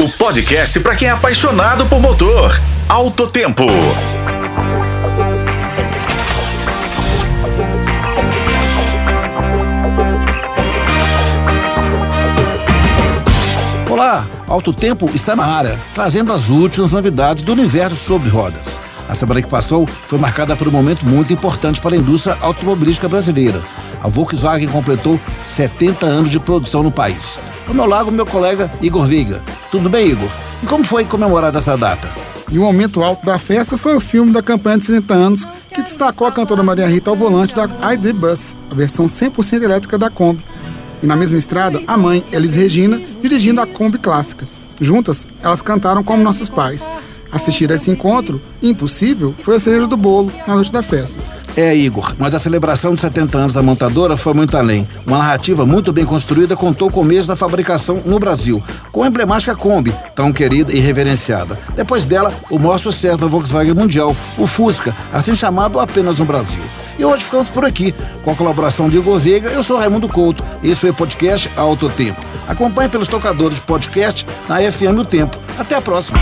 O podcast para quem é apaixonado por motor. Alto Tempo. Olá, Alto Tempo está na área, trazendo as últimas novidades do universo sobre rodas. A semana que passou foi marcada por um momento muito importante para a indústria automobilística brasileira. A Volkswagen completou 70 anos de produção no país. Ao meu lado, meu colega Igor Viga. Tudo bem, Igor? E como foi comemorada essa data? E o momento alto da festa foi o filme da campanha de 70 anos, que destacou a cantora Maria Rita ao volante da ID Bus, a versão 100% elétrica da Kombi. E na mesma estrada, a mãe, Elis Regina, dirigindo a Kombi clássica. Juntas, elas cantaram como nossos pais. Assistir a esse encontro, impossível, foi a cereja do bolo na noite da festa. É, Igor, mas a celebração de 70 anos da montadora foi muito além. Uma narrativa muito bem construída contou o começo da fabricação no Brasil, com a emblemática Kombi, tão querida e reverenciada. Depois dela, o maior sucesso da Volkswagen Mundial, o Fusca, assim chamado apenas no Brasil. E hoje ficamos por aqui, com a colaboração de Igor Veiga, eu sou Raimundo Couto, e esse foi o podcast Alto Tempo. Acompanhe pelos tocadores de podcast na FM O Tempo. Até a próxima.